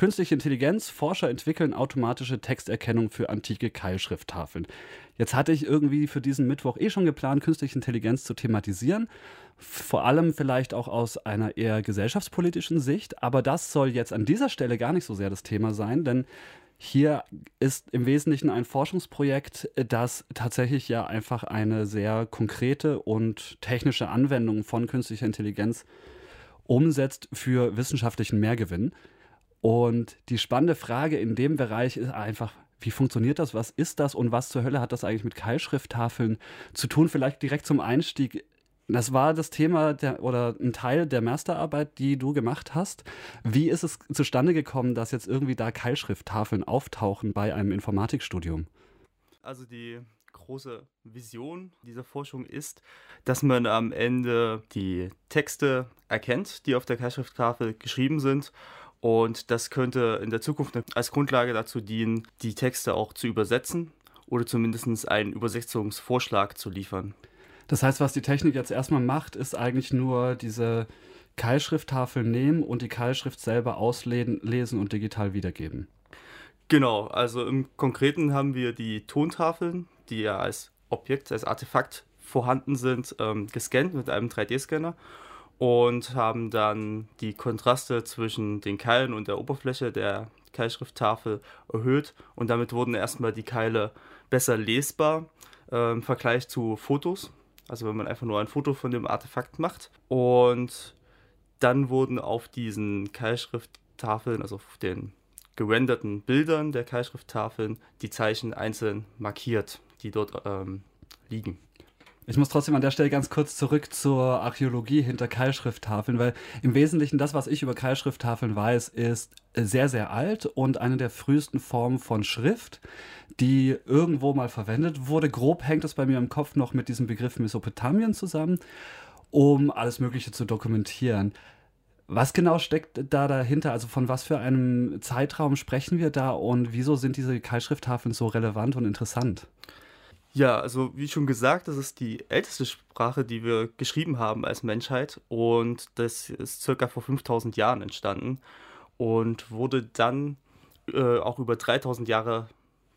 Künstliche Intelligenz, Forscher entwickeln automatische Texterkennung für antike Keilschrifttafeln. Jetzt hatte ich irgendwie für diesen Mittwoch eh schon geplant, künstliche Intelligenz zu thematisieren. Vor allem vielleicht auch aus einer eher gesellschaftspolitischen Sicht. Aber das soll jetzt an dieser Stelle gar nicht so sehr das Thema sein, denn hier ist im Wesentlichen ein Forschungsprojekt, das tatsächlich ja einfach eine sehr konkrete und technische Anwendung von künstlicher Intelligenz umsetzt für wissenschaftlichen Mehrgewinn. Und die spannende Frage in dem Bereich ist einfach, wie funktioniert das? Was ist das? Und was zur Hölle hat das eigentlich mit Keilschrifttafeln zu tun? Vielleicht direkt zum Einstieg. Das war das Thema der, oder ein Teil der Masterarbeit, die du gemacht hast. Wie ist es zustande gekommen, dass jetzt irgendwie da Keilschrifttafeln auftauchen bei einem Informatikstudium? Also die große Vision dieser Forschung ist, dass man am Ende die Texte erkennt, die auf der Keilschrifttafel geschrieben sind und das könnte in der Zukunft als Grundlage dazu dienen, die Texte auch zu übersetzen oder zumindest einen Übersetzungsvorschlag zu liefern. Das heißt, was die Technik jetzt erstmal macht, ist eigentlich nur diese Keilschrifttafel nehmen und die Keilschrift selber auslesen und digital wiedergeben. Genau, also im Konkreten haben wir die Tontafeln, die ja als Objekt, als Artefakt vorhanden sind, ähm, gescannt mit einem 3D-Scanner und haben dann die Kontraste zwischen den Keilen und der Oberfläche der Keilschrifttafel erhöht und damit wurden erstmal die Keile besser lesbar äh, im Vergleich zu Fotos. Also wenn man einfach nur ein Foto von dem Artefakt macht. Und dann wurden auf diesen Keilschrifttafeln, also auf den gerenderten Bildern der Keilschrifttafeln, die Zeichen einzeln markiert, die dort ähm, liegen. Ich muss trotzdem an der Stelle ganz kurz zurück zur Archäologie hinter Keilschrifttafeln, weil im Wesentlichen das, was ich über Keilschrifttafeln weiß, ist sehr, sehr alt und eine der frühesten Formen von Schrift, die irgendwo mal verwendet wurde. Grob hängt es bei mir im Kopf noch mit diesem Begriff Mesopotamien zusammen, um alles Mögliche zu dokumentieren. Was genau steckt da dahinter? Also von was für einem Zeitraum sprechen wir da und wieso sind diese Keilschrifttafeln so relevant und interessant? Ja, also wie schon gesagt, das ist die älteste Sprache, die wir geschrieben haben als Menschheit und das ist circa vor 5000 Jahren entstanden und wurde dann äh, auch über 3000 Jahre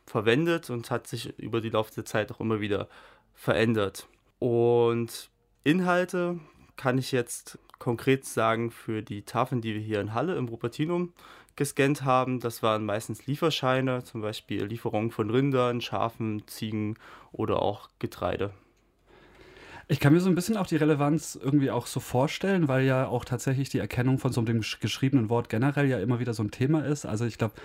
verwendet und hat sich über die Laufe der Zeit auch immer wieder verändert. Und Inhalte kann ich jetzt konkret sagen für die Tafeln, die wir hier in Halle im Rupertinum gescannt haben. Das waren meistens Lieferscheine, zum Beispiel Lieferungen von Rindern, Schafen, Ziegen oder auch Getreide. Ich kann mir so ein bisschen auch die Relevanz irgendwie auch so vorstellen, weil ja auch tatsächlich die Erkennung von so einem geschriebenen Wort generell ja immer wieder so ein Thema ist. Also ich glaube,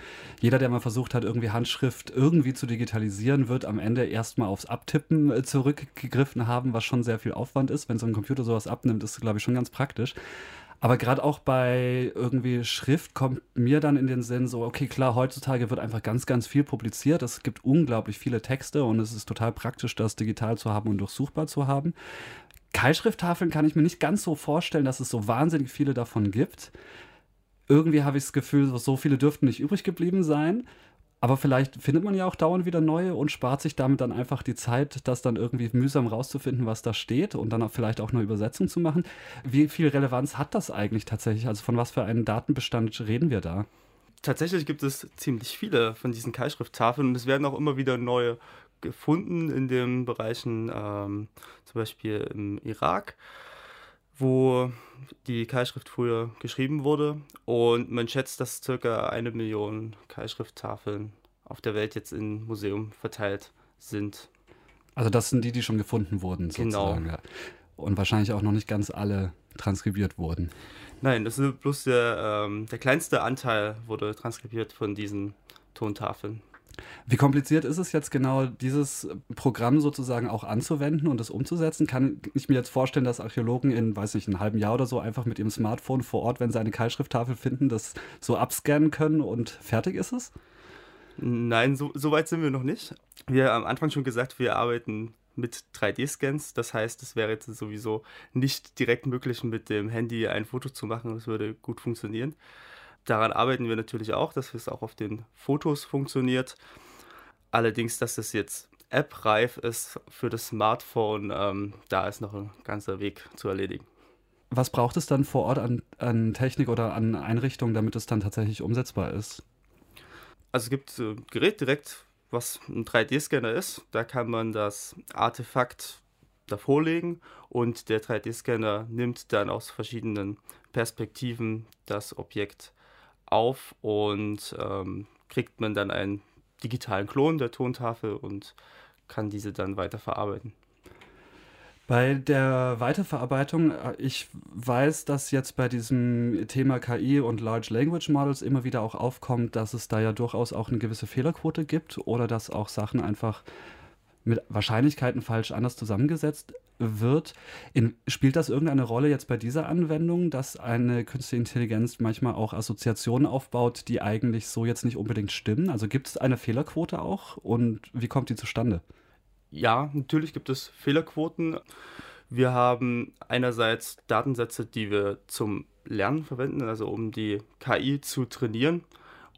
jeder, der mal versucht hat, irgendwie Handschrift irgendwie zu digitalisieren, wird am Ende erstmal aufs Abtippen äh, zurückgegriffen haben, was schon sehr viel Aufwand ist. Wenn so ein Computer sowas abnimmt, ist, glaube ich, schon ganz praktisch. Aber gerade auch bei irgendwie Schrift kommt mir dann in den Sinn so, okay, klar, heutzutage wird einfach ganz, ganz viel publiziert. Es gibt unglaublich viele Texte und es ist total praktisch, das digital zu haben und durchsuchbar zu haben. Keilschrifttafeln kann ich mir nicht ganz so vorstellen, dass es so wahnsinnig viele davon gibt. Irgendwie habe ich das Gefühl, so viele dürften nicht übrig geblieben sein. Aber vielleicht findet man ja auch dauernd wieder neue und spart sich damit dann einfach die Zeit, das dann irgendwie mühsam rauszufinden, was da steht und dann auch vielleicht auch eine Übersetzung zu machen. Wie viel Relevanz hat das eigentlich tatsächlich? Also von was für einem Datenbestand reden wir da? Tatsächlich gibt es ziemlich viele von diesen Keilschrifttafeln und es werden auch immer wieder neue gefunden in den Bereichen, ähm, zum Beispiel im Irak wo die Keilschrift früher geschrieben wurde. Und man schätzt, dass circa eine Million Keilschrifttafeln auf der Welt jetzt im Museum verteilt sind. Also das sind die, die schon gefunden wurden, genau. sozusagen. Genau. Und wahrscheinlich auch noch nicht ganz alle transkribiert wurden. Nein, das ist bloß der, ähm, der kleinste Anteil wurde transkribiert von diesen Tontafeln. Wie kompliziert ist es jetzt genau, dieses Programm sozusagen auch anzuwenden und das umzusetzen? Kann ich mir jetzt vorstellen, dass Archäologen in, weiß nicht, einem halben Jahr oder so einfach mit ihrem Smartphone vor Ort, wenn sie eine Keilschrifttafel finden, das so abscannen können und fertig ist es? Nein, so, so weit sind wir noch nicht. Wir haben am Anfang schon gesagt, wir arbeiten mit 3D-Scans. Das heißt, es wäre jetzt sowieso nicht direkt möglich, mit dem Handy ein Foto zu machen. Das würde gut funktionieren. Daran arbeiten wir natürlich auch, dass es auch auf den Fotos funktioniert. Allerdings, dass es jetzt app-reif ist für das Smartphone, ähm, da ist noch ein ganzer Weg zu erledigen. was braucht es dann vor Ort an, an Technik oder an Einrichtungen, damit es dann tatsächlich umsetzbar ist? Also es gibt ein Gerät direkt, was ein 3D-Scanner ist. Da kann man das Artefakt davor legen und der 3D-Scanner nimmt dann aus verschiedenen Perspektiven das Objekt auf und ähm, kriegt man dann einen digitalen Klon der Tontafel und kann diese dann weiter verarbeiten. Bei der Weiterverarbeitung, äh, ich weiß, dass jetzt bei diesem Thema KI und Large Language Models immer wieder auch aufkommt, dass es da ja durchaus auch eine gewisse Fehlerquote gibt oder dass auch Sachen einfach mit Wahrscheinlichkeiten falsch anders zusammengesetzt wird. In, spielt das irgendeine Rolle jetzt bei dieser Anwendung, dass eine künstliche Intelligenz manchmal auch Assoziationen aufbaut, die eigentlich so jetzt nicht unbedingt stimmen? Also gibt es eine Fehlerquote auch und wie kommt die zustande? Ja, natürlich gibt es Fehlerquoten. Wir haben einerseits Datensätze, die wir zum Lernen verwenden, also um die KI zu trainieren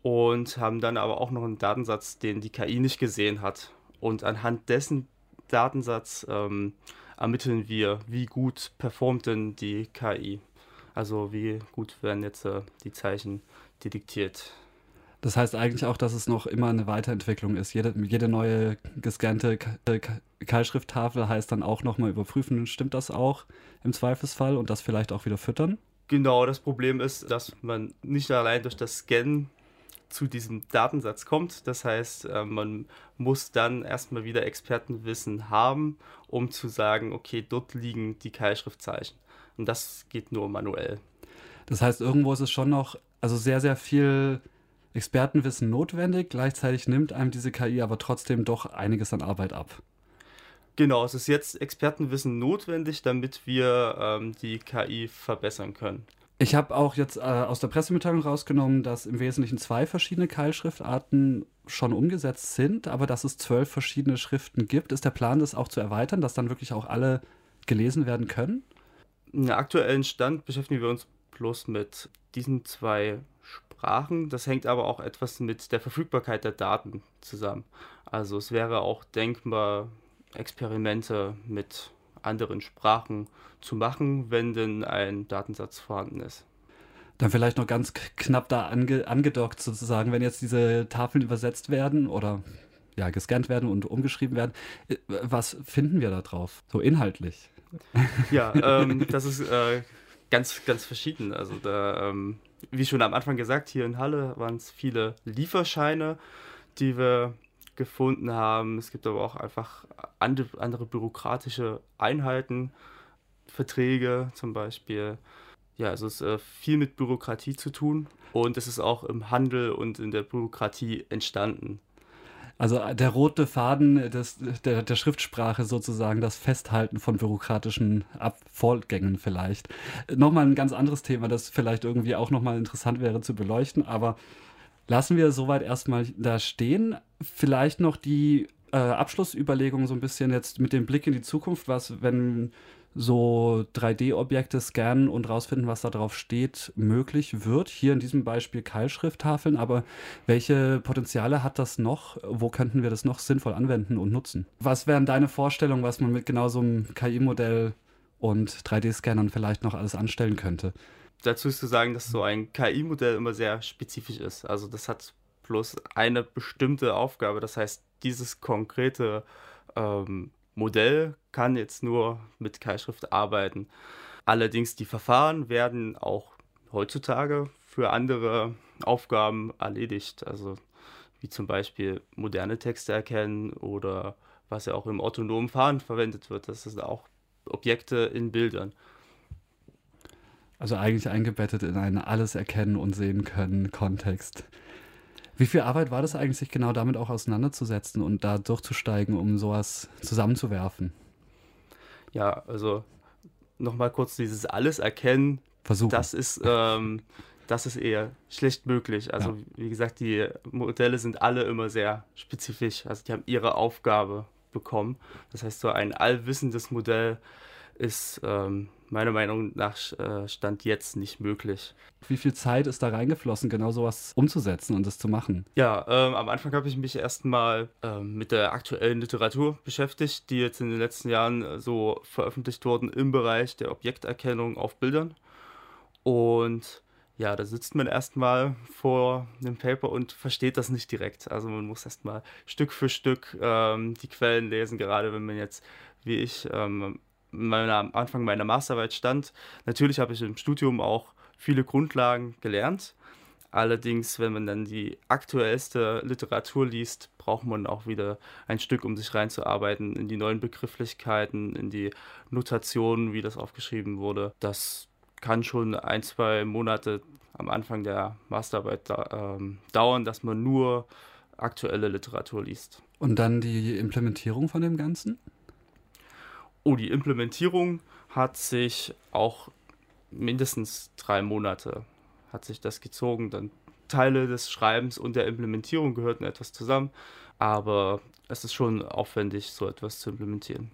und haben dann aber auch noch einen Datensatz, den die KI nicht gesehen hat. Und anhand dessen Datensatz ähm, ermitteln wir, wie gut performt denn die KI. Also wie gut werden jetzt äh, die Zeichen detektiert. Das heißt eigentlich auch, dass es noch immer eine Weiterentwicklung ist. Jede, jede neue gescannte äh, Keilschrifttafel heißt dann auch nochmal überprüfen, stimmt das auch im Zweifelsfall und das vielleicht auch wieder füttern? Genau, das Problem ist, dass man nicht allein durch das Scannen zu diesem Datensatz kommt. Das heißt, äh, man muss dann erstmal wieder Expertenwissen haben, um zu sagen, okay, dort liegen die Keilschriftzeichen. Und das geht nur manuell. Das heißt, irgendwo ist es schon noch, also sehr, sehr viel Expertenwissen notwendig. Gleichzeitig nimmt einem diese KI aber trotzdem doch einiges an Arbeit ab. Genau, es ist jetzt Expertenwissen notwendig, damit wir ähm, die KI verbessern können. Ich habe auch jetzt äh, aus der Pressemitteilung rausgenommen, dass im Wesentlichen zwei verschiedene Keilschriftarten schon umgesetzt sind, aber dass es zwölf verschiedene Schriften gibt. Ist der Plan, das auch zu erweitern, dass dann wirklich auch alle gelesen werden können? Im aktuellen Stand beschäftigen wir uns bloß mit diesen zwei Sprachen. Das hängt aber auch etwas mit der Verfügbarkeit der Daten zusammen. Also es wäre auch denkbar, Experimente mit anderen Sprachen zu machen, wenn denn ein Datensatz vorhanden ist. Dann vielleicht noch ganz knapp da ange angedockt sozusagen, wenn jetzt diese Tafeln übersetzt werden oder ja, gescannt werden und umgeschrieben werden, äh, was finden wir da drauf? So inhaltlich. Ja, ähm, das ist äh, ganz, ganz verschieden. Also da ähm, wie schon am Anfang gesagt, hier in Halle waren es viele Lieferscheine, die wir gefunden haben. Es gibt aber auch einfach andere, andere bürokratische Einheiten, Verträge zum Beispiel. Ja, also es ist äh, viel mit Bürokratie zu tun und es ist auch im Handel und in der Bürokratie entstanden. Also äh, der rote Faden des, der, der Schriftsprache sozusagen, das Festhalten von bürokratischen Vorgängen vielleicht. Nochmal ein ganz anderes Thema, das vielleicht irgendwie auch nochmal interessant wäre zu beleuchten, aber lassen wir soweit erstmal da stehen. Vielleicht noch die äh, Abschlussüberlegung so ein bisschen jetzt mit dem Blick in die Zukunft, was, wenn so 3D-Objekte scannen und rausfinden, was da drauf steht, möglich wird. Hier in diesem Beispiel Keilschrifttafeln, aber welche Potenziale hat das noch? Wo könnten wir das noch sinnvoll anwenden und nutzen? Was wären deine Vorstellungen, was man mit genau so einem KI-Modell und 3D-Scannern vielleicht noch alles anstellen könnte? Dazu ist zu sagen, dass so ein KI-Modell immer sehr spezifisch ist. Also das hat bloß eine bestimmte Aufgabe. Das heißt, dieses konkrete ähm, Modell kann jetzt nur mit Keilschrift arbeiten. Allerdings die Verfahren werden auch heutzutage für andere Aufgaben erledigt. Also wie zum Beispiel moderne Texte erkennen oder was ja auch im autonomen Fahren verwendet wird. Das sind auch Objekte in Bildern. Also eigentlich eingebettet in einen alles erkennen und sehen können Kontext. Wie viel Arbeit war das eigentlich, sich genau damit auch auseinanderzusetzen und da durchzusteigen, um sowas zusammenzuwerfen? Ja, also nochmal kurz dieses alles erkennen. Versuchen. Das ist, ähm, das ist eher schlecht möglich. Also, ja. wie gesagt, die Modelle sind alle immer sehr spezifisch. Also, die haben ihre Aufgabe bekommen. Das heißt, so ein allwissendes Modell ist ähm, meiner Meinung nach äh, Stand jetzt nicht möglich. Wie viel Zeit ist da reingeflossen, genau sowas umzusetzen und das zu machen? Ja, ähm, am Anfang habe ich mich erstmal ähm, mit der aktuellen Literatur beschäftigt, die jetzt in den letzten Jahren äh, so veröffentlicht wurden im Bereich der Objekterkennung auf Bildern. Und ja, da sitzt man erstmal vor einem Paper und versteht das nicht direkt. Also man muss erstmal Stück für Stück ähm, die Quellen lesen, gerade wenn man jetzt, wie ich, ähm, meiner, am Anfang meiner Masterarbeit stand. Natürlich habe ich im Studium auch viele Grundlagen gelernt. Allerdings, wenn man dann die aktuellste Literatur liest, braucht man auch wieder ein Stück, um sich reinzuarbeiten in die neuen Begrifflichkeiten, in die Notationen, wie das aufgeschrieben wurde. Das kann schon ein, zwei Monate am Anfang der Masterarbeit da, ähm, dauern, dass man nur aktuelle Literatur liest. Und dann die Implementierung von dem Ganzen? Oh, die Implementierung hat sich auch mindestens drei Monate hat sich das gezogen. Dann Teile des Schreibens und der Implementierung gehörten etwas zusammen, aber es ist schon aufwendig, so etwas zu implementieren.